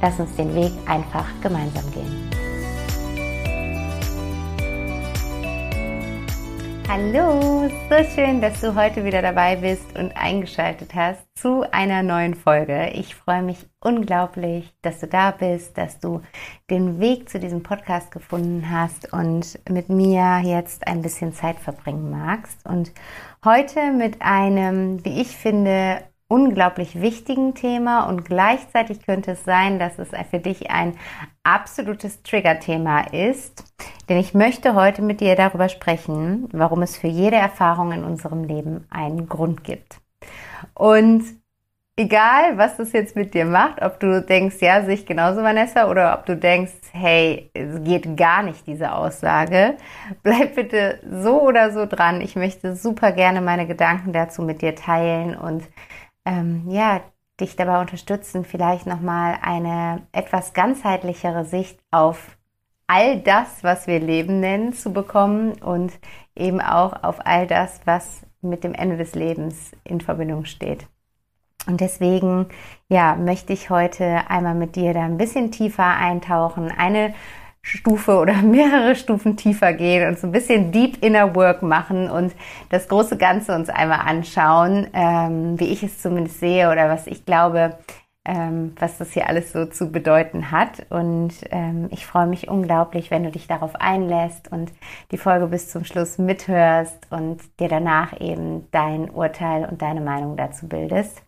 lass uns den Weg einfach gemeinsam gehen. Hallo, so schön, dass du heute wieder dabei bist und eingeschaltet hast zu einer neuen Folge. Ich freue mich unglaublich, dass du da bist, dass du den Weg zu diesem Podcast gefunden hast und mit mir jetzt ein bisschen Zeit verbringen magst. Und heute mit einem, wie ich finde, unglaublich wichtigen Thema und gleichzeitig könnte es sein, dass es für dich ein absolutes Trigger-Thema ist. Denn ich möchte heute mit dir darüber sprechen, warum es für jede Erfahrung in unserem Leben einen Grund gibt. Und egal, was das jetzt mit dir macht, ob du denkst, ja, sehe ich genauso, Vanessa, oder ob du denkst, hey, es geht gar nicht, diese Aussage, bleib bitte so oder so dran. Ich möchte super gerne meine Gedanken dazu mit dir teilen und ähm, ja, dich dabei unterstützen, vielleicht nochmal eine etwas ganzheitlichere Sicht auf all das, was wir Leben nennen, zu bekommen und eben auch auf all das, was mit dem Ende des Lebens in Verbindung steht. Und deswegen, ja, möchte ich heute einmal mit dir da ein bisschen tiefer eintauchen, eine Stufe oder mehrere Stufen tiefer gehen und so ein bisschen Deep Inner Work machen und das große Ganze uns einmal anschauen, ähm, wie ich es zumindest sehe oder was ich glaube, ähm, was das hier alles so zu bedeuten hat. Und ähm, ich freue mich unglaublich, wenn du dich darauf einlässt und die Folge bis zum Schluss mithörst und dir danach eben dein Urteil und deine Meinung dazu bildest.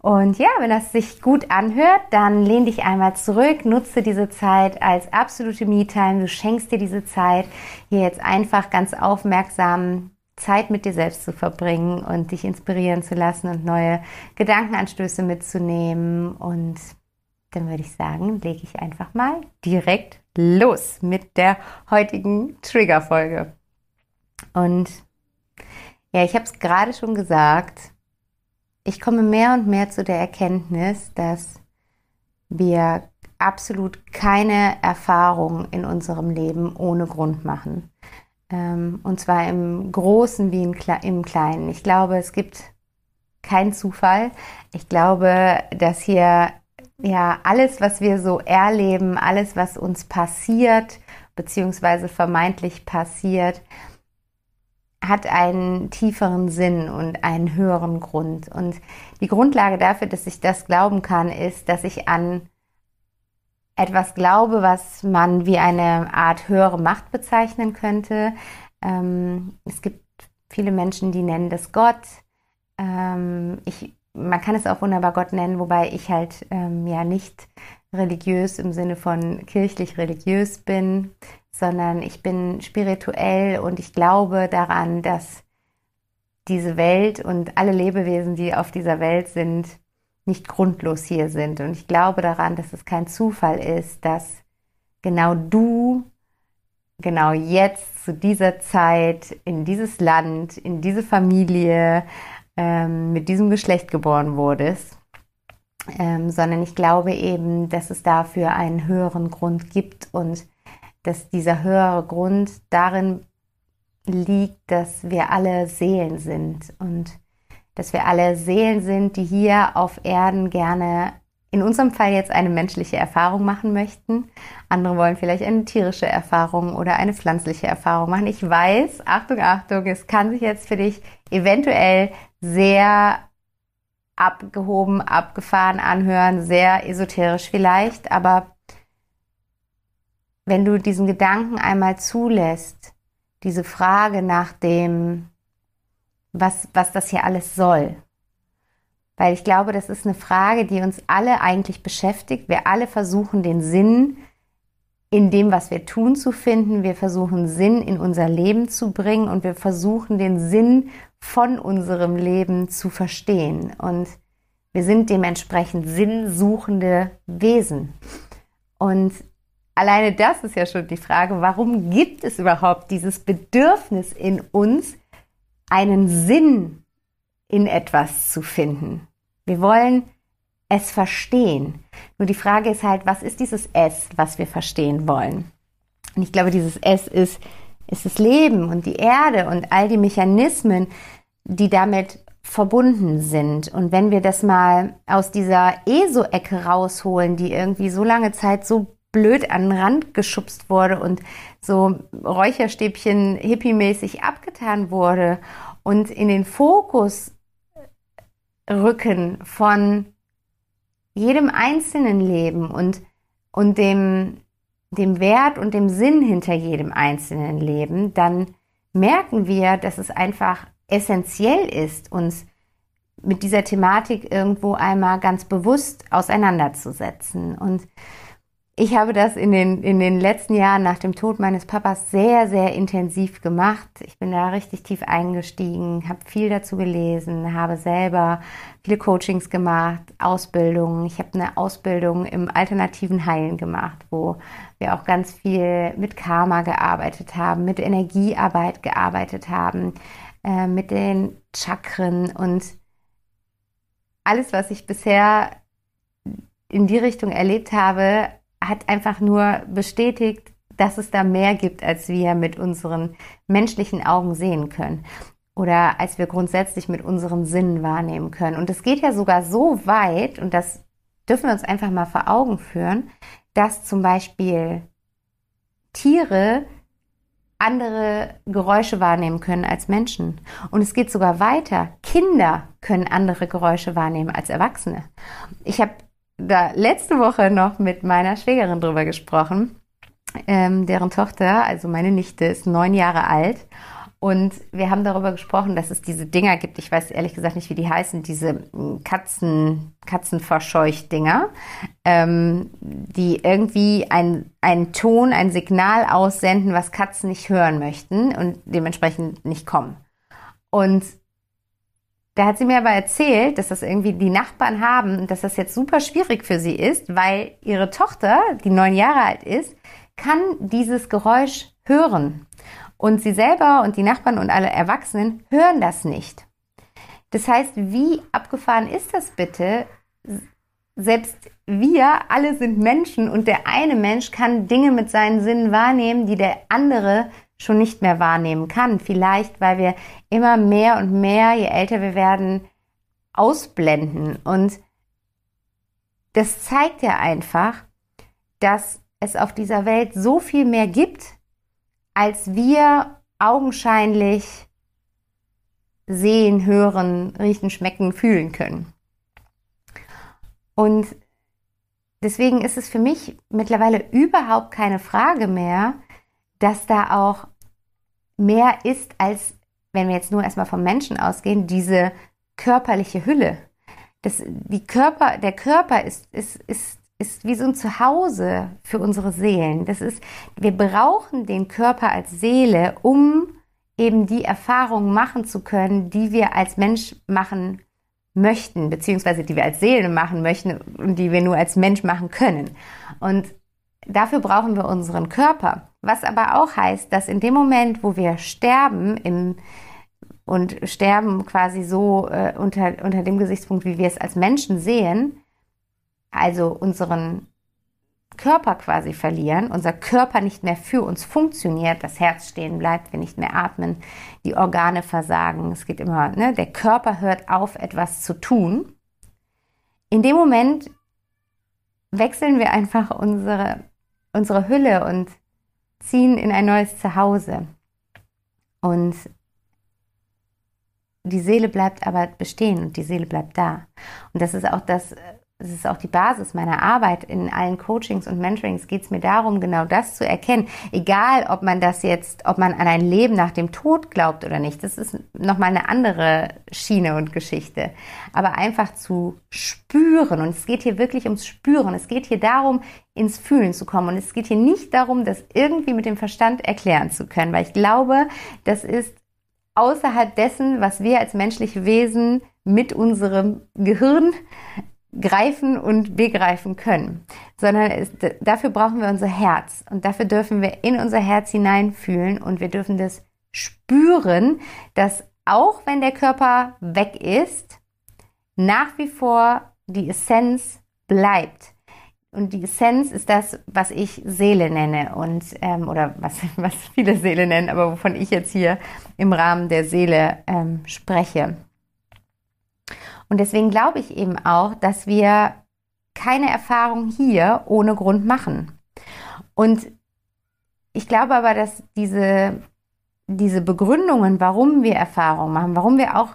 Und ja, wenn das sich gut anhört, dann lehn dich einmal zurück, nutze diese Zeit als absolute Me-Time. Du schenkst dir diese Zeit, hier jetzt einfach ganz aufmerksam Zeit mit dir selbst zu verbringen und dich inspirieren zu lassen und neue Gedankenanstöße mitzunehmen. Und dann würde ich sagen, lege ich einfach mal direkt los mit der heutigen Trigger-Folge. Und ja, ich habe es gerade schon gesagt, ich komme mehr und mehr zu der Erkenntnis, dass wir absolut keine Erfahrung in unserem Leben ohne Grund machen. Ähm, und zwar im Großen wie im Kleinen. Ich glaube, es gibt keinen Zufall. Ich glaube, dass hier ja alles, was wir so erleben, alles, was uns passiert, beziehungsweise vermeintlich passiert, hat einen tieferen Sinn und einen höheren Grund. Und die Grundlage dafür, dass ich das glauben kann, ist, dass ich an etwas glaube, was man wie eine Art höhere Macht bezeichnen könnte. Ähm, es gibt viele Menschen, die nennen das Gott. Ähm, ich, man kann es auch wunderbar Gott nennen, wobei ich halt ähm, ja nicht religiös im Sinne von kirchlich religiös bin, sondern ich bin spirituell und ich glaube daran, dass diese Welt und alle Lebewesen, die auf dieser Welt sind, nicht grundlos hier sind. Und ich glaube daran, dass es kein Zufall ist, dass genau du genau jetzt zu dieser Zeit in dieses Land, in diese Familie ähm, mit diesem Geschlecht geboren wurdest, ähm, sondern ich glaube eben, dass es dafür einen höheren Grund gibt und dass dieser höhere Grund darin liegt, dass wir alle Seelen sind und dass wir alle Seelen sind, die hier auf Erden gerne in unserem Fall jetzt eine menschliche Erfahrung machen möchten. Andere wollen vielleicht eine tierische Erfahrung oder eine pflanzliche Erfahrung machen. Ich weiß, Achtung, Achtung, es kann sich jetzt für dich eventuell sehr abgehoben, abgefahren anhören, sehr esoterisch vielleicht, aber wenn du diesen Gedanken einmal zulässt, diese Frage nach dem was, was das hier alles soll. Weil ich glaube, das ist eine Frage, die uns alle eigentlich beschäftigt. Wir alle versuchen den Sinn in dem, was wir tun, zu finden. Wir versuchen Sinn in unser Leben zu bringen und wir versuchen den Sinn von unserem Leben zu verstehen. Und wir sind dementsprechend sinnsuchende Wesen. Und alleine das ist ja schon die Frage, warum gibt es überhaupt dieses Bedürfnis in uns, einen Sinn in etwas zu finden? Wir wollen es verstehen. Nur die Frage ist halt, was ist dieses S, was wir verstehen wollen? Und ich glaube, dieses S ist, ist das Leben und die Erde und all die Mechanismen, die damit verbunden sind. Und wenn wir das mal aus dieser ESO-Ecke rausholen, die irgendwie so lange Zeit so blöd an den Rand geschubst wurde und so Räucherstäbchen hippiemäßig abgetan wurde und in den Fokus rücken von jedem einzelnen Leben und, und dem, dem Wert und dem Sinn hinter jedem einzelnen Leben, dann merken wir, dass es einfach essentiell ist, uns mit dieser Thematik irgendwo einmal ganz bewusst auseinanderzusetzen. Und ich habe das in den, in den letzten Jahren nach dem Tod meines Papas sehr, sehr intensiv gemacht. Ich bin da richtig tief eingestiegen, habe viel dazu gelesen, habe selber viele Coachings gemacht, Ausbildungen. Ich habe eine Ausbildung im alternativen Heilen gemacht, wo wir auch ganz viel mit Karma gearbeitet haben, mit Energiearbeit gearbeitet haben, äh, mit den Chakren und alles, was ich bisher in die Richtung erlebt habe, hat einfach nur bestätigt, dass es da mehr gibt, als wir mit unseren menschlichen Augen sehen können oder als wir grundsätzlich mit unseren Sinnen wahrnehmen können. Und es geht ja sogar so weit, und das dürfen wir uns einfach mal vor Augen führen, dass zum Beispiel Tiere andere Geräusche wahrnehmen können als Menschen. Und es geht sogar weiter. Kinder können andere Geräusche wahrnehmen als Erwachsene. Ich habe da letzte Woche noch mit meiner Schwägerin drüber gesprochen. Ähm, deren Tochter, also meine Nichte, ist neun Jahre alt. Und wir haben darüber gesprochen, dass es diese Dinger gibt. Ich weiß ehrlich gesagt nicht, wie die heißen. Diese hm, Katzen, Katzenverscheucht-Dinger, ähm, die irgendwie einen Ton, ein Signal aussenden, was Katzen nicht hören möchten und dementsprechend nicht kommen. Und da hat sie mir aber erzählt, dass das irgendwie die Nachbarn haben und dass das jetzt super schwierig für sie ist, weil ihre Tochter, die neun Jahre alt ist, kann dieses Geräusch hören. Und sie selber und die Nachbarn und alle Erwachsenen hören das nicht. Das heißt, wie abgefahren ist das bitte? Selbst wir alle sind Menschen und der eine Mensch kann Dinge mit seinen Sinnen wahrnehmen, die der andere schon nicht mehr wahrnehmen kann. Vielleicht, weil wir immer mehr und mehr, je älter wir werden, ausblenden. Und das zeigt ja einfach, dass es auf dieser Welt so viel mehr gibt, als wir augenscheinlich sehen, hören, riechen, schmecken, fühlen können. Und deswegen ist es für mich mittlerweile überhaupt keine Frage mehr, dass da auch mehr ist als, wenn wir jetzt nur erstmal vom Menschen ausgehen, diese körperliche Hülle. Das, die Körper, der Körper ist, ist, ist, ist wie so ein Zuhause für unsere Seelen. Das ist, wir brauchen den Körper als Seele, um eben die Erfahrungen machen zu können, die wir als Mensch machen möchten, beziehungsweise die wir als Seele machen möchten und die wir nur als Mensch machen können. Und dafür brauchen wir unseren Körper. Was aber auch heißt, dass in dem Moment, wo wir sterben im, und sterben quasi so äh, unter, unter dem Gesichtspunkt, wie wir es als Menschen sehen, also unseren Körper quasi verlieren, unser Körper nicht mehr für uns funktioniert, das Herz stehen bleibt, wir nicht mehr atmen, die Organe versagen, es geht immer, ne, der Körper hört auf, etwas zu tun. In dem Moment wechseln wir einfach unsere, unsere Hülle und ziehen in ein neues Zuhause. Und die Seele bleibt aber bestehen und die Seele bleibt da. Und das ist auch das, es ist auch die Basis meiner Arbeit. In allen Coachings und Mentorings geht es mir darum, genau das zu erkennen. Egal, ob man das jetzt, ob man an ein Leben nach dem Tod glaubt oder nicht. Das ist nochmal eine andere Schiene und Geschichte. Aber einfach zu spüren. Und es geht hier wirklich ums Spüren. Es geht hier darum, ins Fühlen zu kommen. Und es geht hier nicht darum, das irgendwie mit dem Verstand erklären zu können. Weil ich glaube, das ist außerhalb dessen, was wir als menschliche Wesen mit unserem Gehirn greifen und begreifen können, sondern es, dafür brauchen wir unser Herz und dafür dürfen wir in unser Herz hineinfühlen und wir dürfen das spüren, dass auch wenn der Körper weg ist, nach wie vor die Essenz bleibt. Und die Essenz ist das, was ich Seele nenne und ähm, oder was, was viele Seele nennen, aber wovon ich jetzt hier im Rahmen der Seele ähm, spreche. Und deswegen glaube ich eben auch, dass wir keine Erfahrung hier ohne Grund machen. Und ich glaube aber, dass diese, diese Begründungen, warum wir Erfahrungen machen, warum wir auch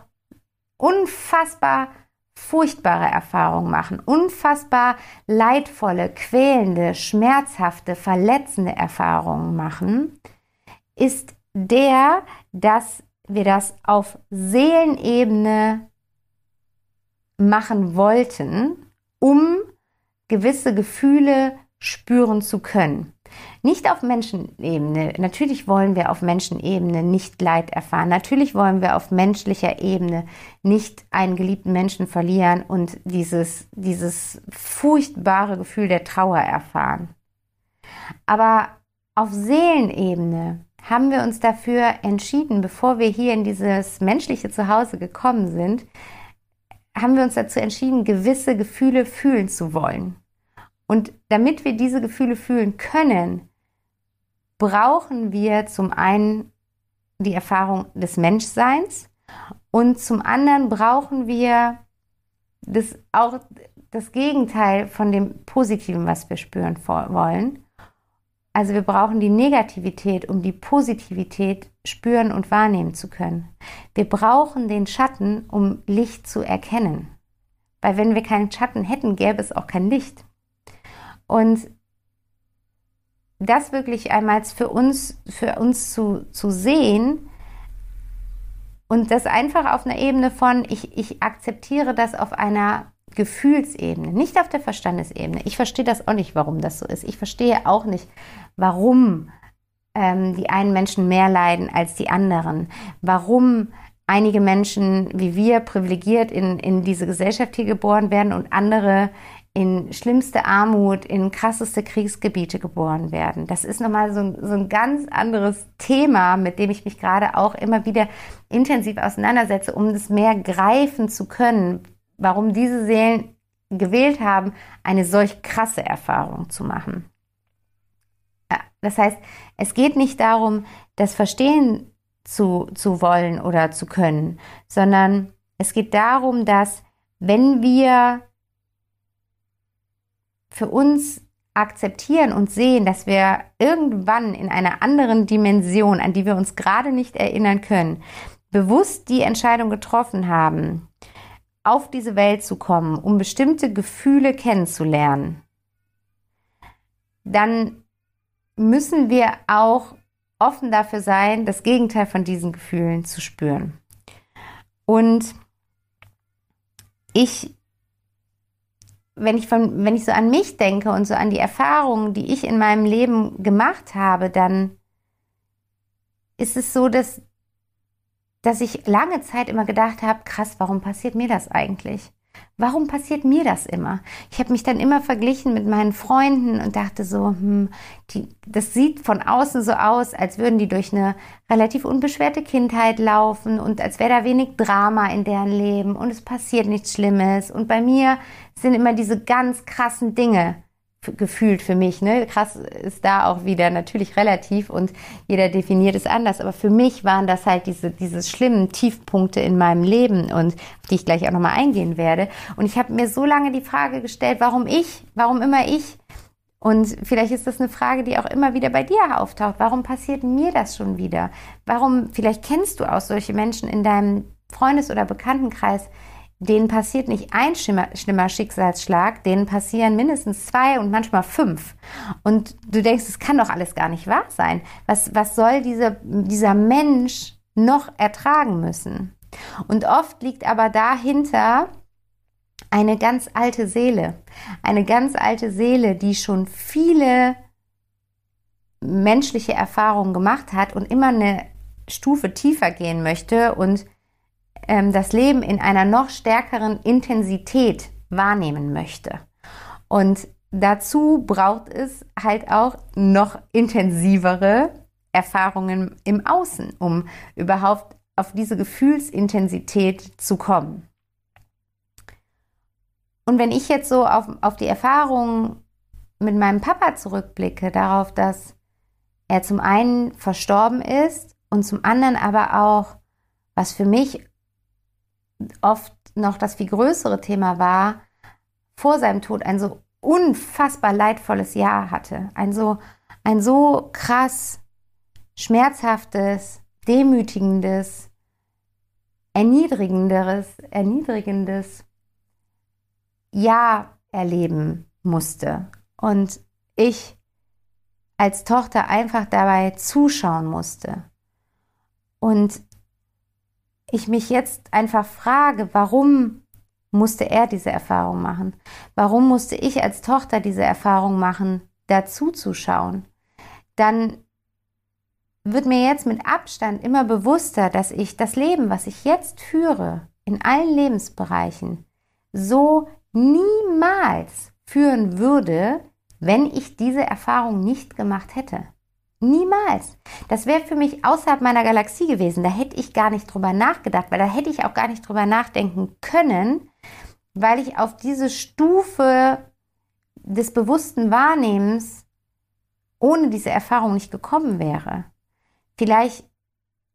unfassbar furchtbare Erfahrungen machen, unfassbar leidvolle, quälende, schmerzhafte, verletzende Erfahrungen machen, ist der, dass wir das auf Seelenebene machen wollten, um gewisse Gefühle spüren zu können. Nicht auf Menschenebene. Natürlich wollen wir auf Menschenebene nicht Leid erfahren. Natürlich wollen wir auf menschlicher Ebene nicht einen geliebten Menschen verlieren und dieses, dieses furchtbare Gefühl der Trauer erfahren. Aber auf Seelenebene haben wir uns dafür entschieden, bevor wir hier in dieses menschliche Zuhause gekommen sind, haben wir uns dazu entschieden, gewisse Gefühle fühlen zu wollen. Und damit wir diese Gefühle fühlen können, brauchen wir zum einen die Erfahrung des Menschseins und zum anderen brauchen wir das auch das Gegenteil von dem Positiven, was wir spüren wollen. Also wir brauchen die Negativität, um die Positivität spüren und wahrnehmen zu können. Wir brauchen den Schatten, um Licht zu erkennen. Weil wenn wir keinen Schatten hätten, gäbe es auch kein Licht. Und das wirklich einmal für uns, für uns zu, zu sehen und das einfach auf einer Ebene von, ich, ich akzeptiere das auf einer Gefühlsebene, nicht auf der Verstandesebene. Ich verstehe das auch nicht, warum das so ist. Ich verstehe auch nicht, warum ähm, die einen Menschen mehr leiden als die anderen, warum einige Menschen wie wir privilegiert in, in diese Gesellschaft hier geboren werden und andere in schlimmste Armut, in krasseste Kriegsgebiete geboren werden. Das ist nochmal so ein, so ein ganz anderes Thema, mit dem ich mich gerade auch immer wieder intensiv auseinandersetze, um das mehr greifen zu können, warum diese Seelen gewählt haben, eine solch krasse Erfahrung zu machen. Das heißt, es geht nicht darum, das verstehen zu, zu wollen oder zu können, sondern es geht darum, dass wenn wir für uns akzeptieren und sehen, dass wir irgendwann in einer anderen Dimension, an die wir uns gerade nicht erinnern können, bewusst die Entscheidung getroffen haben, auf diese Welt zu kommen, um bestimmte Gefühle kennenzulernen, dann müssen wir auch offen dafür sein, das Gegenteil von diesen Gefühlen zu spüren. Und ich, wenn ich, von, wenn ich so an mich denke und so an die Erfahrungen, die ich in meinem Leben gemacht habe, dann ist es so, dass dass ich lange Zeit immer gedacht habe, krass, warum passiert mir das eigentlich? Warum passiert mir das immer? Ich habe mich dann immer verglichen mit meinen Freunden und dachte so, hm, die, das sieht von außen so aus, als würden die durch eine relativ unbeschwerte Kindheit laufen und als wäre da wenig Drama in deren Leben und es passiert nichts Schlimmes. Und bei mir sind immer diese ganz krassen Dinge gefühlt für mich. Ne? Krass ist da auch wieder natürlich relativ und jeder definiert es anders. Aber für mich waren das halt diese, diese schlimmen Tiefpunkte in meinem Leben und auf die ich gleich auch nochmal eingehen werde. Und ich habe mir so lange die Frage gestellt, warum ich, warum immer ich? Und vielleicht ist das eine Frage, die auch immer wieder bei dir auftaucht. Warum passiert mir das schon wieder? Warum, vielleicht kennst du auch solche Menschen in deinem Freundes- oder Bekanntenkreis, denen passiert nicht ein schlimmer, schlimmer Schicksalsschlag, denen passieren mindestens zwei und manchmal fünf. Und du denkst, es kann doch alles gar nicht wahr sein. Was, was soll diese, dieser Mensch noch ertragen müssen? Und oft liegt aber dahinter eine ganz alte Seele. Eine ganz alte Seele, die schon viele menschliche Erfahrungen gemacht hat und immer eine Stufe tiefer gehen möchte und ähm, das Leben in einer noch stärkeren Intensität wahrnehmen möchte. Und dazu braucht es halt auch noch intensivere Erfahrungen im Außen, um überhaupt auf diese Gefühlsintensität zu kommen. Und wenn ich jetzt so auf, auf die Erfahrung mit meinem Papa zurückblicke, darauf, dass er zum einen verstorben ist und zum anderen aber auch, was für mich oft noch das viel größere Thema war, vor seinem Tod ein so unfassbar leidvolles Jahr hatte. Ein so, ein so krass schmerzhaftes, demütigendes, erniedrigenderes, erniedrigendes Jahr erleben musste. Und ich als Tochter einfach dabei zuschauen musste. Und ich mich jetzt einfach frage, warum musste er diese Erfahrung machen? Warum musste ich als Tochter diese Erfahrung machen, dazu zu schauen? Dann wird mir jetzt mit Abstand immer bewusster, dass ich das Leben, was ich jetzt führe, in allen Lebensbereichen, so niemals führen würde, wenn ich diese Erfahrung nicht gemacht hätte. Niemals. Das wäre für mich außerhalb meiner Galaxie gewesen. Da hätte ich gar nicht drüber nachgedacht, weil da hätte ich auch gar nicht drüber nachdenken können, weil ich auf diese Stufe des bewussten Wahrnehmens ohne diese Erfahrung nicht gekommen wäre. Vielleicht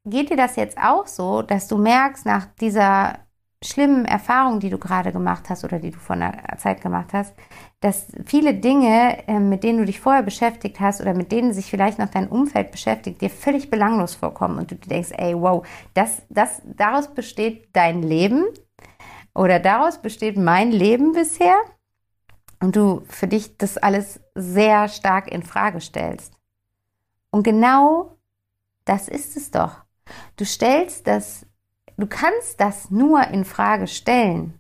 geht dir das jetzt auch so, dass du merkst, nach dieser schlimmen Erfahrungen, die du gerade gemacht hast oder die du vor einer Zeit gemacht hast, dass viele Dinge, ähm, mit denen du dich vorher beschäftigt hast oder mit denen sich vielleicht noch dein Umfeld beschäftigt, dir völlig belanglos vorkommen und du denkst, ey, wow, das, das, daraus besteht dein Leben oder daraus besteht mein Leben bisher und du für dich das alles sehr stark in Frage stellst. Und genau das ist es doch. Du stellst das Du kannst das nur in Frage stellen,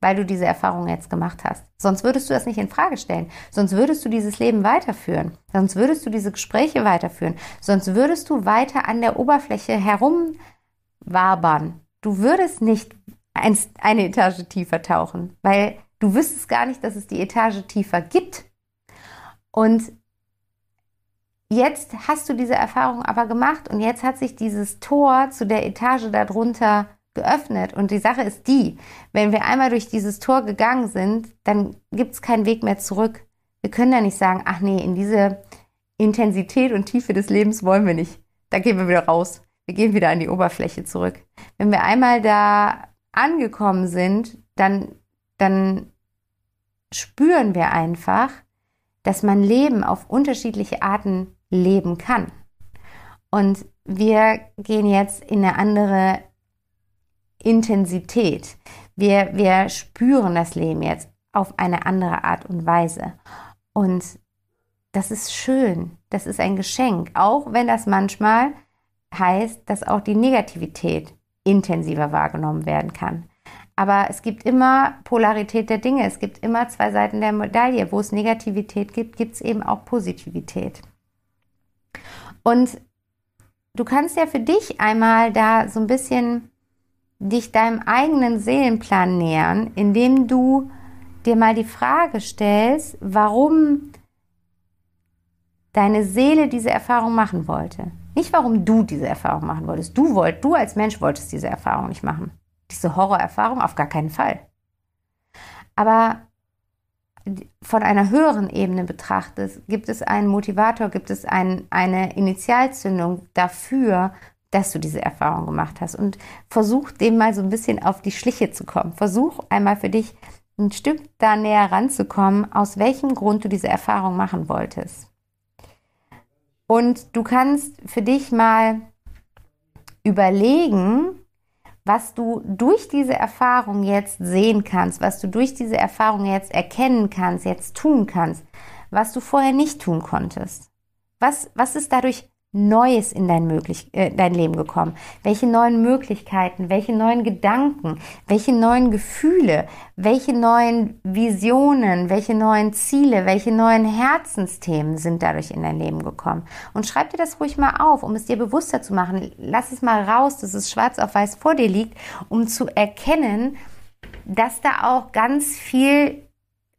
weil du diese Erfahrung jetzt gemacht hast. Sonst würdest du das nicht in Frage stellen. Sonst würdest du dieses Leben weiterführen. Sonst würdest du diese Gespräche weiterführen. Sonst würdest du weiter an der Oberfläche herumwabern. Du würdest nicht eine Etage tiefer tauchen, weil du wüsstest gar nicht, dass es die Etage tiefer gibt. Und Jetzt hast du diese Erfahrung aber gemacht und jetzt hat sich dieses Tor zu der Etage darunter geöffnet. Und die Sache ist die, wenn wir einmal durch dieses Tor gegangen sind, dann gibt es keinen Weg mehr zurück. Wir können ja nicht sagen, ach nee, in diese Intensität und Tiefe des Lebens wollen wir nicht. Da gehen wir wieder raus. Wir gehen wieder an die Oberfläche zurück. Wenn wir einmal da angekommen sind, dann, dann spüren wir einfach, dass man Leben auf unterschiedliche Arten leben kann. Und wir gehen jetzt in eine andere Intensität. Wir, wir spüren das Leben jetzt auf eine andere Art und Weise. Und das ist schön. Das ist ein Geschenk. Auch wenn das manchmal heißt, dass auch die Negativität intensiver wahrgenommen werden kann. Aber es gibt immer Polarität der Dinge. Es gibt immer zwei Seiten der Medaille. Wo es Negativität gibt, gibt es eben auch Positivität. Und du kannst ja für dich einmal da so ein bisschen dich deinem eigenen Seelenplan nähern, indem du dir mal die Frage stellst, warum deine Seele diese Erfahrung machen wollte. Nicht warum du diese Erfahrung machen wolltest. Du wollt, du als Mensch wolltest diese Erfahrung nicht machen. Diese Horrorerfahrung auf gar keinen Fall. Aber von einer höheren Ebene betrachtest, gibt es einen Motivator, gibt es ein, eine Initialzündung dafür, dass du diese Erfahrung gemacht hast. Und versuch dem mal so ein bisschen auf die Schliche zu kommen. Versuch einmal für dich ein Stück da näher ranzukommen, aus welchem Grund du diese Erfahrung machen wolltest. Und du kannst für dich mal überlegen, was du durch diese Erfahrung jetzt sehen kannst, was du durch diese Erfahrung jetzt erkennen kannst, jetzt tun kannst, was du vorher nicht tun konntest. Was, was ist dadurch Neues in dein, möglich, äh, dein Leben gekommen? Welche neuen Möglichkeiten, welche neuen Gedanken, welche neuen Gefühle, welche neuen Visionen, welche neuen Ziele, welche neuen Herzensthemen sind dadurch in dein Leben gekommen? Und schreib dir das ruhig mal auf, um es dir bewusster zu machen. Lass es mal raus, dass es schwarz auf weiß vor dir liegt, um zu erkennen, dass da auch ganz viel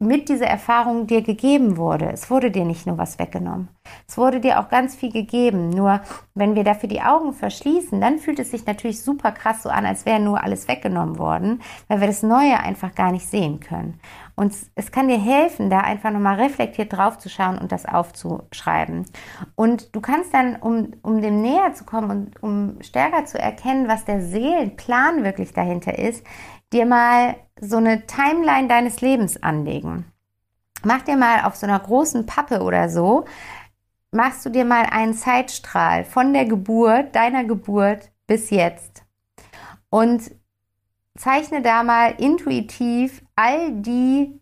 mit dieser Erfahrung dir gegeben wurde. Es wurde dir nicht nur was weggenommen. Es wurde dir auch ganz viel gegeben. Nur wenn wir dafür die Augen verschließen, dann fühlt es sich natürlich super krass so an, als wäre nur alles weggenommen worden, weil wir das Neue einfach gar nicht sehen können. Und es kann dir helfen, da einfach nochmal reflektiert drauf zu schauen und das aufzuschreiben. Und du kannst dann, um, um dem näher zu kommen und um stärker zu erkennen, was der Seelenplan wirklich dahinter ist, dir mal so eine Timeline deines Lebens anlegen. Mach dir mal auf so einer großen Pappe oder so, machst du dir mal einen Zeitstrahl von der Geburt, deiner Geburt bis jetzt. Und zeichne da mal intuitiv all die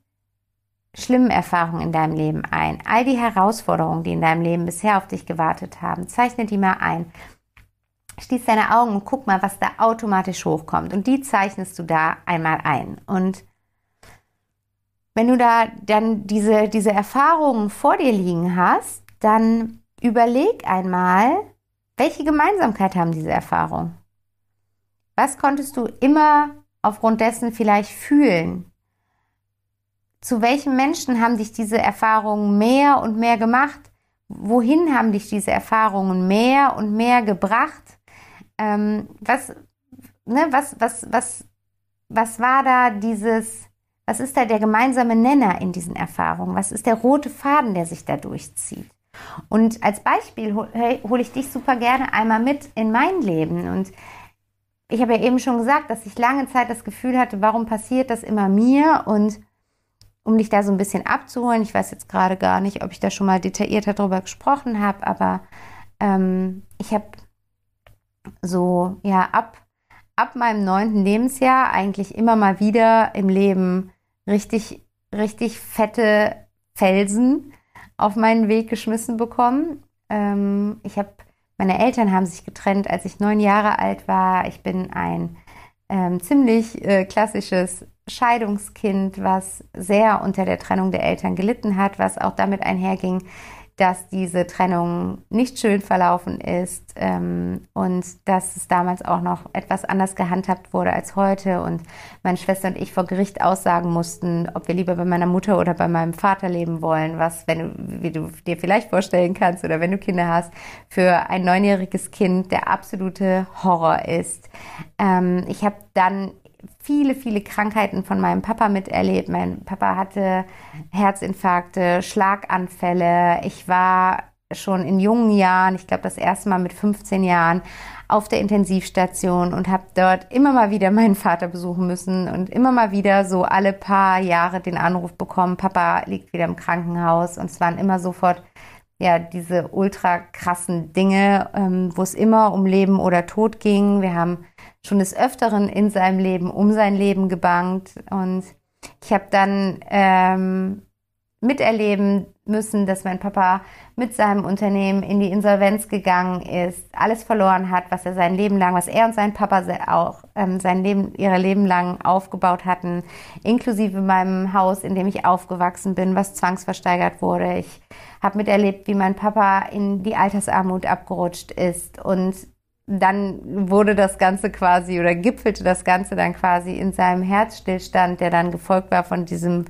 schlimmen Erfahrungen in deinem Leben ein, all die Herausforderungen, die in deinem Leben bisher auf dich gewartet haben. Zeichne die mal ein schließ deine Augen und guck mal, was da automatisch hochkommt. Und die zeichnest du da einmal ein. Und wenn du da dann diese, diese Erfahrungen vor dir liegen hast, dann überleg einmal, welche Gemeinsamkeit haben diese Erfahrungen? Was konntest du immer aufgrund dessen vielleicht fühlen? Zu welchen Menschen haben dich diese Erfahrungen mehr und mehr gemacht? Wohin haben dich diese Erfahrungen mehr und mehr gebracht? Ähm, was, ne, was, was, was, was war da dieses, was ist da der gemeinsame Nenner in diesen Erfahrungen? Was ist der rote Faden, der sich da durchzieht? Und als Beispiel hole ich dich super gerne einmal mit in mein Leben. Und ich habe ja eben schon gesagt, dass ich lange Zeit das Gefühl hatte, warum passiert das immer mir? Und um dich da so ein bisschen abzuholen, ich weiß jetzt gerade gar nicht, ob ich da schon mal detaillierter darüber gesprochen habe, aber ähm, ich habe so, ja, ab, ab meinem neunten Lebensjahr eigentlich immer mal wieder im Leben richtig, richtig fette Felsen auf meinen Weg geschmissen bekommen. Ähm, ich habe, meine Eltern haben sich getrennt, als ich neun Jahre alt war. Ich bin ein ähm, ziemlich äh, klassisches Scheidungskind, was sehr unter der Trennung der Eltern gelitten hat, was auch damit einherging, dass diese Trennung nicht schön verlaufen ist ähm, und dass es damals auch noch etwas anders gehandhabt wurde als heute und meine Schwester und ich vor Gericht aussagen mussten, ob wir lieber bei meiner Mutter oder bei meinem Vater leben wollen, was, wenn du, wie du dir vielleicht vorstellen kannst oder wenn du Kinder hast, für ein neunjähriges Kind der absolute Horror ist. Ähm, ich habe dann viele, viele Krankheiten von meinem Papa miterlebt. Mein Papa hatte Herzinfarkte, Schlaganfälle. Ich war schon in jungen Jahren, ich glaube das erste Mal mit 15 Jahren, auf der Intensivstation und habe dort immer mal wieder meinen Vater besuchen müssen und immer mal wieder so alle paar Jahre den Anruf bekommen, Papa liegt wieder im Krankenhaus und es waren immer sofort ja diese ultra krassen Dinge, ähm, wo es immer um Leben oder Tod ging. Wir haben schon des Öfteren in seinem Leben um sein Leben gebankt. Und ich habe dann ähm, miterleben müssen, dass mein Papa mit seinem Unternehmen in die Insolvenz gegangen ist, alles verloren hat, was er sein Leben lang, was er und sein Papa auch ähm, sein Leben, ihre Leben lang aufgebaut hatten, inklusive meinem Haus, in dem ich aufgewachsen bin, was zwangsversteigert wurde. Ich habe miterlebt, wie mein Papa in die Altersarmut abgerutscht ist und dann wurde das Ganze quasi oder gipfelte das Ganze dann quasi in seinem Herzstillstand, der dann gefolgt war von diesem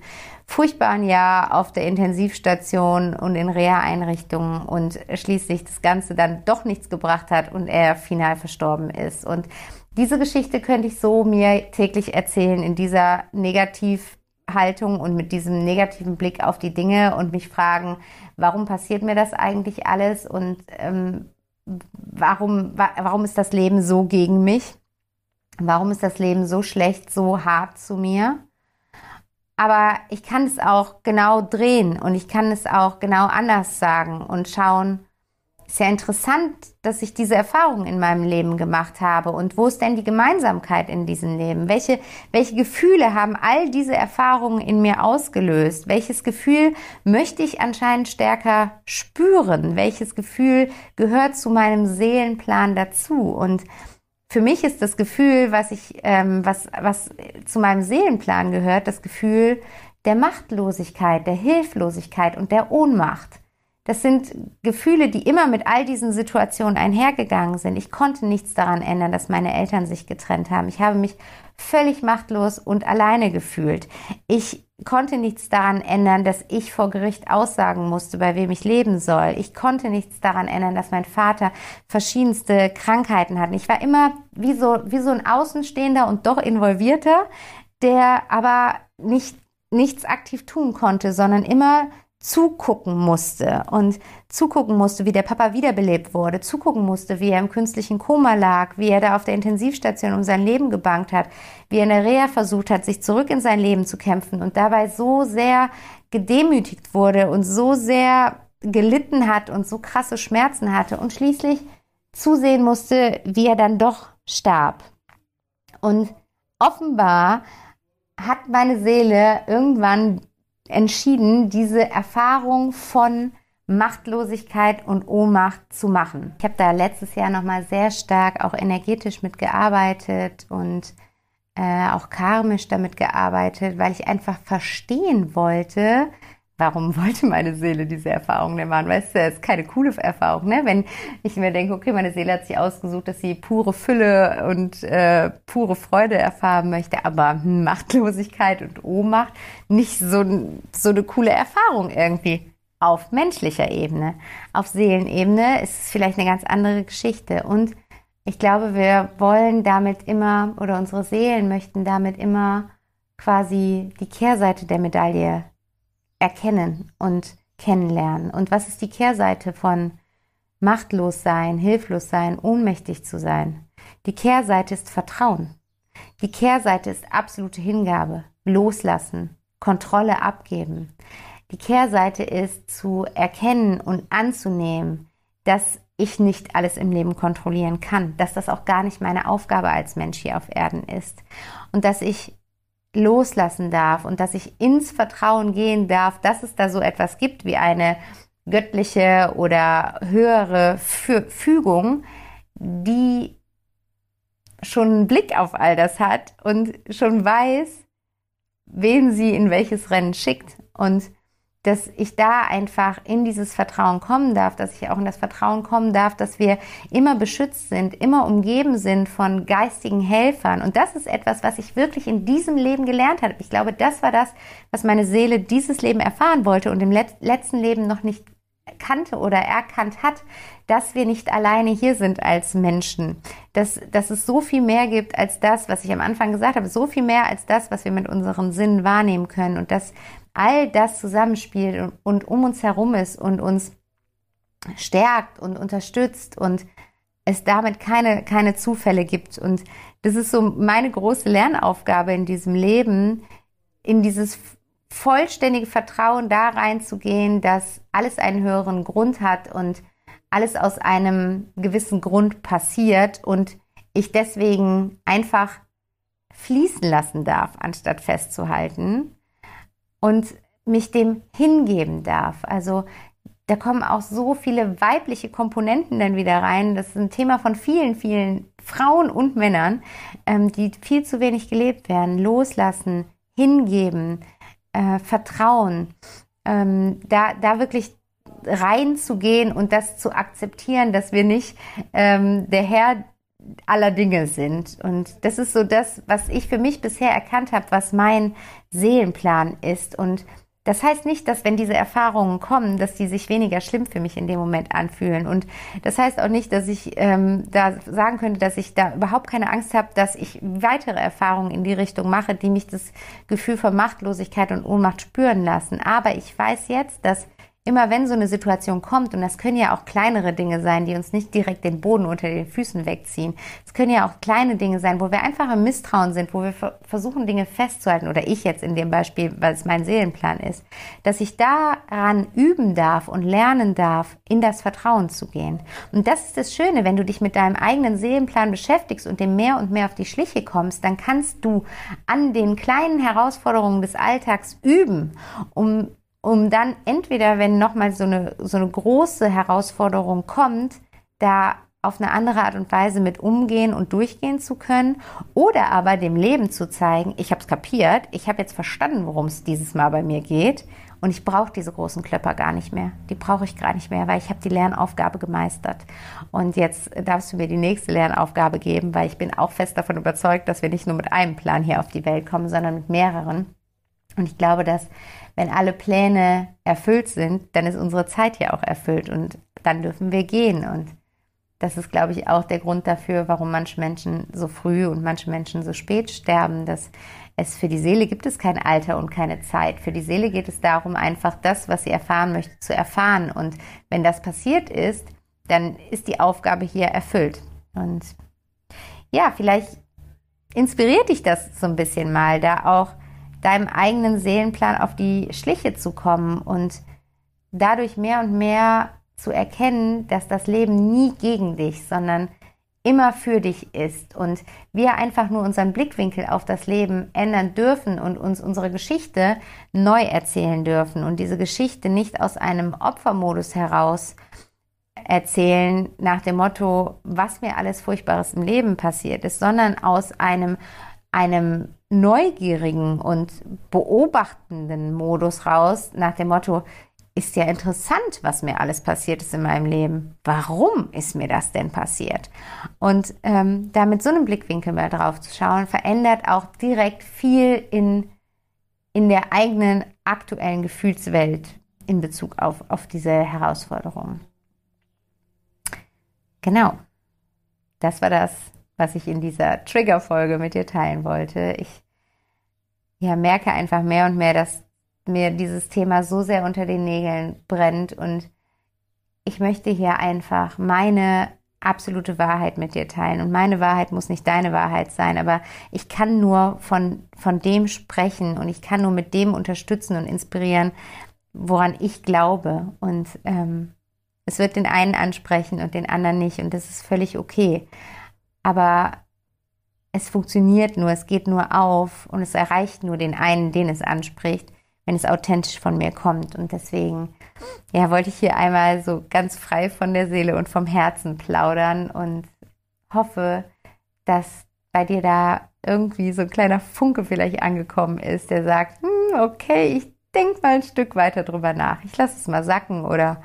furchtbaren Jahr auf der Intensivstation und in Reha-Einrichtungen und schließlich das Ganze dann doch nichts gebracht hat und er final verstorben ist. Und diese Geschichte könnte ich so mir täglich erzählen in dieser Negativhaltung und mit diesem negativen Blick auf die Dinge und mich fragen, warum passiert mir das eigentlich alles und ähm, warum, warum ist das Leben so gegen mich? Warum ist das Leben so schlecht, so hart zu mir? Aber ich kann es auch genau drehen und ich kann es auch genau anders sagen und schauen, ja interessant, dass ich diese Erfahrung in meinem Leben gemacht habe. Und wo ist denn die Gemeinsamkeit in diesem Leben? Welche, welche Gefühle haben all diese Erfahrungen in mir ausgelöst? Welches Gefühl möchte ich anscheinend stärker spüren? Welches Gefühl gehört zu meinem Seelenplan dazu? Und für mich ist das Gefühl, was ich, ähm, was, was zu meinem Seelenplan gehört, das Gefühl der Machtlosigkeit, der Hilflosigkeit und der Ohnmacht. Das sind Gefühle, die immer mit all diesen Situationen einhergegangen sind. Ich konnte nichts daran ändern, dass meine Eltern sich getrennt haben. Ich habe mich völlig machtlos und alleine gefühlt. Ich konnte nichts daran ändern, dass ich vor Gericht aussagen musste, bei wem ich leben soll. Ich konnte nichts daran ändern, dass mein Vater verschiedenste Krankheiten hat. Ich war immer wie so, wie so ein Außenstehender und doch involvierter, der aber nicht, nichts aktiv tun konnte, sondern immer zugucken musste und zugucken musste, wie der Papa wiederbelebt wurde, zugucken musste, wie er im künstlichen Koma lag, wie er da auf der Intensivstation um sein Leben gebankt hat, wie er in der Reha versucht hat, sich zurück in sein Leben zu kämpfen und dabei so sehr gedemütigt wurde und so sehr gelitten hat und so krasse Schmerzen hatte und schließlich zusehen musste, wie er dann doch starb. Und offenbar hat meine Seele irgendwann entschieden, diese Erfahrung von Machtlosigkeit und Ohnmacht zu machen. Ich habe da letztes Jahr nochmal sehr stark auch energetisch mitgearbeitet und äh, auch karmisch damit gearbeitet, weil ich einfach verstehen wollte, warum wollte meine Seele diese Erfahrung denn machen? Weißt du, das ist keine coole Erfahrung, ne? Wenn ich mir denke, okay, meine Seele hat sich ausgesucht, dass sie pure Fülle und äh, pure Freude erfahren möchte, aber Machtlosigkeit und Ohnmacht nicht so, so eine coole Erfahrung irgendwie. Auf menschlicher Ebene. Auf Seelenebene ist es vielleicht eine ganz andere Geschichte. Und ich glaube, wir wollen damit immer, oder unsere Seelen möchten damit immer quasi die Kehrseite der Medaille erkennen und kennenlernen. Und was ist die Kehrseite von machtlos sein, hilflos sein, ohnmächtig zu sein? Die Kehrseite ist Vertrauen. Die Kehrseite ist absolute Hingabe, loslassen, Kontrolle abgeben. Die Kehrseite ist zu erkennen und anzunehmen, dass ich nicht alles im Leben kontrollieren kann, dass das auch gar nicht meine Aufgabe als Mensch hier auf Erden ist und dass ich loslassen darf und dass ich ins Vertrauen gehen darf, dass es da so etwas gibt wie eine göttliche oder höhere Fügung, die schon einen Blick auf all das hat und schon weiß, wen sie in welches Rennen schickt. Und dass ich da einfach in dieses Vertrauen kommen darf, dass ich auch in das Vertrauen kommen darf, dass wir immer beschützt sind, immer umgeben sind von geistigen Helfern. Und das ist etwas, was ich wirklich in diesem Leben gelernt habe. Ich glaube, das war das, was meine Seele dieses Leben erfahren wollte und im letzten Leben noch nicht kannte oder erkannt hat, dass wir nicht alleine hier sind als Menschen, dass, dass es so viel mehr gibt als das, was ich am Anfang gesagt habe, so viel mehr als das, was wir mit unseren Sinnen wahrnehmen können und dass all das zusammenspielt und, um uns herum ist und uns stärkt und unterstützt und es damit keine, keine Zufälle gibt. Und das ist so meine große Lernaufgabe in diesem Leben, in dieses vollständige Vertrauen da reinzugehen, dass alles einen höheren Grund hat und alles aus einem gewissen Grund passiert und ich deswegen einfach fließen lassen darf, anstatt festzuhalten und mich dem hingeben darf. Also da kommen auch so viele weibliche Komponenten dann wieder rein. Das ist ein Thema von vielen, vielen Frauen und Männern, ähm, die viel zu wenig gelebt werden. Loslassen, hingeben, äh, vertrauen, ähm, da, da wirklich reinzugehen und das zu akzeptieren, dass wir nicht ähm, der Herr aller Dinge sind. Und das ist so das, was ich für mich bisher erkannt habe, was mein Seelenplan ist. Und das heißt nicht, dass wenn diese Erfahrungen kommen, dass die sich weniger schlimm für mich in dem Moment anfühlen. Und das heißt auch nicht, dass ich ähm, da sagen könnte, dass ich da überhaupt keine Angst habe, dass ich weitere Erfahrungen in die Richtung mache, die mich das Gefühl von Machtlosigkeit und Ohnmacht spüren lassen. Aber ich weiß jetzt, dass immer wenn so eine Situation kommt, und das können ja auch kleinere Dinge sein, die uns nicht direkt den Boden unter den Füßen wegziehen. Es können ja auch kleine Dinge sein, wo wir einfach im Misstrauen sind, wo wir versuchen, Dinge festzuhalten, oder ich jetzt in dem Beispiel, weil es mein Seelenplan ist, dass ich daran üben darf und lernen darf, in das Vertrauen zu gehen. Und das ist das Schöne, wenn du dich mit deinem eigenen Seelenplan beschäftigst und dem mehr und mehr auf die Schliche kommst, dann kannst du an den kleinen Herausforderungen des Alltags üben, um um dann entweder, wenn nochmal so eine, so eine große Herausforderung kommt, da auf eine andere Art und Weise mit umgehen und durchgehen zu können oder aber dem Leben zu zeigen, ich habe es kapiert, ich habe jetzt verstanden, worum es dieses Mal bei mir geht und ich brauche diese großen Klöpper gar nicht mehr. Die brauche ich gar nicht mehr, weil ich habe die Lernaufgabe gemeistert. Und jetzt darfst du mir die nächste Lernaufgabe geben, weil ich bin auch fest davon überzeugt, dass wir nicht nur mit einem Plan hier auf die Welt kommen, sondern mit mehreren. Und ich glaube, dass wenn alle Pläne erfüllt sind, dann ist unsere Zeit ja auch erfüllt und dann dürfen wir gehen. Und das ist, glaube ich, auch der Grund dafür, warum manche Menschen so früh und manche Menschen so spät sterben, dass es für die Seele gibt es kein Alter und keine Zeit. Für die Seele geht es darum, einfach das, was sie erfahren möchte, zu erfahren. Und wenn das passiert ist, dann ist die Aufgabe hier erfüllt. Und ja, vielleicht inspiriert dich das so ein bisschen mal, da auch deinem eigenen Seelenplan auf die Schliche zu kommen und dadurch mehr und mehr zu erkennen, dass das Leben nie gegen dich, sondern immer für dich ist und wir einfach nur unseren Blickwinkel auf das Leben ändern dürfen und uns unsere Geschichte neu erzählen dürfen und diese Geschichte nicht aus einem Opfermodus heraus erzählen nach dem Motto, was mir alles Furchtbares im Leben passiert ist, sondern aus einem einem neugierigen und beobachtenden Modus raus, nach dem Motto, ist ja interessant, was mir alles passiert ist in meinem Leben. Warum ist mir das denn passiert? Und ähm, da mit so einem Blickwinkel mal drauf zu schauen, verändert auch direkt viel in, in der eigenen aktuellen Gefühlswelt in Bezug auf, auf diese Herausforderungen. Genau. Das war das was ich in dieser Trigger-Folge mit dir teilen wollte. Ich ja, merke einfach mehr und mehr, dass mir dieses Thema so sehr unter den Nägeln brennt und ich möchte hier einfach meine absolute Wahrheit mit dir teilen. Und meine Wahrheit muss nicht deine Wahrheit sein, aber ich kann nur von, von dem sprechen und ich kann nur mit dem unterstützen und inspirieren, woran ich glaube. Und ähm, es wird den einen ansprechen und den anderen nicht. Und das ist völlig okay aber es funktioniert nur, es geht nur auf und es erreicht nur den einen, den es anspricht, wenn es authentisch von mir kommt. Und deswegen, ja, wollte ich hier einmal so ganz frei von der Seele und vom Herzen plaudern und hoffe, dass bei dir da irgendwie so ein kleiner Funke vielleicht angekommen ist, der sagt, hm, okay, ich denke mal ein Stück weiter drüber nach. Ich lasse es mal sacken oder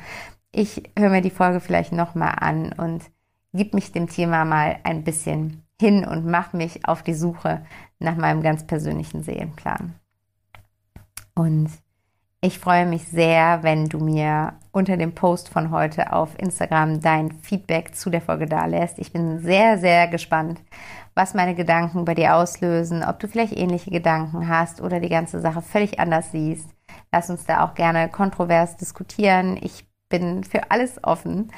ich höre mir die Folge vielleicht nochmal an und gib mich dem Thema mal ein bisschen hin und mach mich auf die Suche nach meinem ganz persönlichen Seelenplan. Und ich freue mich sehr, wenn du mir unter dem Post von heute auf Instagram dein Feedback zu der Folge da lässt. Ich bin sehr, sehr gespannt, was meine Gedanken bei dir auslösen, ob du vielleicht ähnliche Gedanken hast oder die ganze Sache völlig anders siehst. Lass uns da auch gerne kontrovers diskutieren. Ich bin für alles offen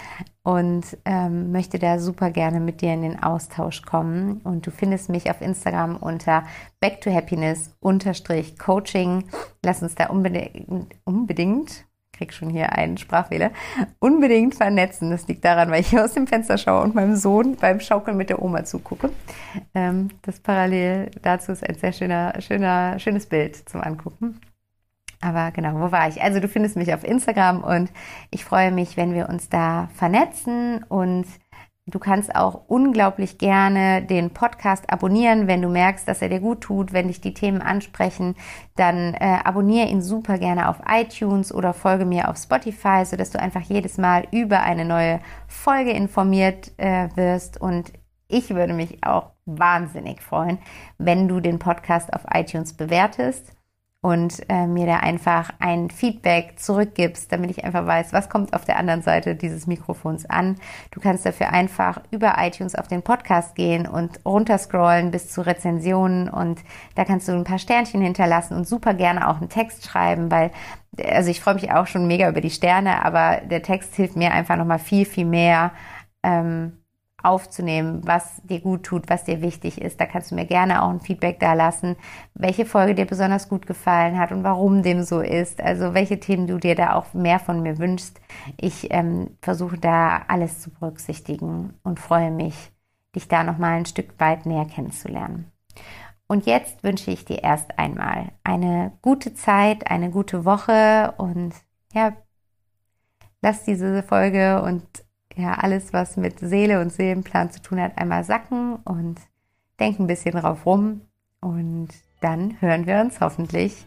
und ähm, möchte da super gerne mit dir in den Austausch kommen. Und du findest mich auf Instagram unter Back to Happiness unterstrich Coaching. Lass uns da unbedingt, unbedingt, krieg schon hier einen Sprachfehler, unbedingt vernetzen. Das liegt daran, weil ich hier aus dem Fenster schaue und meinem Sohn beim Schaukeln mit der Oma zugucke. Ähm, das parallel dazu ist ein sehr schöner, schöner, schönes Bild zum Angucken. Aber genau, wo war ich? Also du findest mich auf Instagram und ich freue mich, wenn wir uns da vernetzen und Du kannst auch unglaublich gerne den Podcast abonnieren, wenn du merkst, dass er dir gut tut, wenn dich die Themen ansprechen, dann äh, abonniere ihn super gerne auf iTunes oder folge mir auf Spotify, sodass du einfach jedes Mal über eine neue Folge informiert äh, wirst. Und ich würde mich auch wahnsinnig freuen, wenn du den Podcast auf iTunes bewertest und äh, mir da einfach ein Feedback zurückgibst, damit ich einfach weiß, was kommt auf der anderen Seite dieses Mikrofons an. Du kannst dafür einfach über iTunes auf den Podcast gehen und runterscrollen bis zu Rezensionen und da kannst du ein paar Sternchen hinterlassen und super gerne auch einen Text schreiben, weil also ich freue mich auch schon mega über die Sterne, aber der Text hilft mir einfach nochmal viel, viel mehr ähm, aufzunehmen, was dir gut tut, was dir wichtig ist. Da kannst du mir gerne auch ein Feedback da lassen, welche Folge dir besonders gut gefallen hat und warum dem so ist. Also welche Themen du dir da auch mehr von mir wünschst. Ich ähm, versuche da alles zu berücksichtigen und freue mich, dich da nochmal ein Stück weit näher kennenzulernen. Und jetzt wünsche ich dir erst einmal eine gute Zeit, eine gute Woche und ja, lass diese Folge und ja, alles, was mit Seele und Seelenplan zu tun hat, einmal sacken und denk ein bisschen drauf rum. Und dann hören wir uns hoffentlich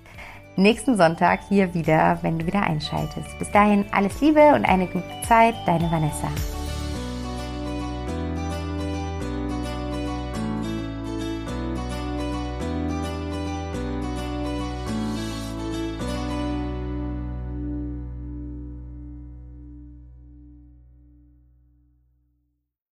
nächsten Sonntag hier wieder, wenn du wieder einschaltest. Bis dahin alles Liebe und eine gute Zeit, deine Vanessa.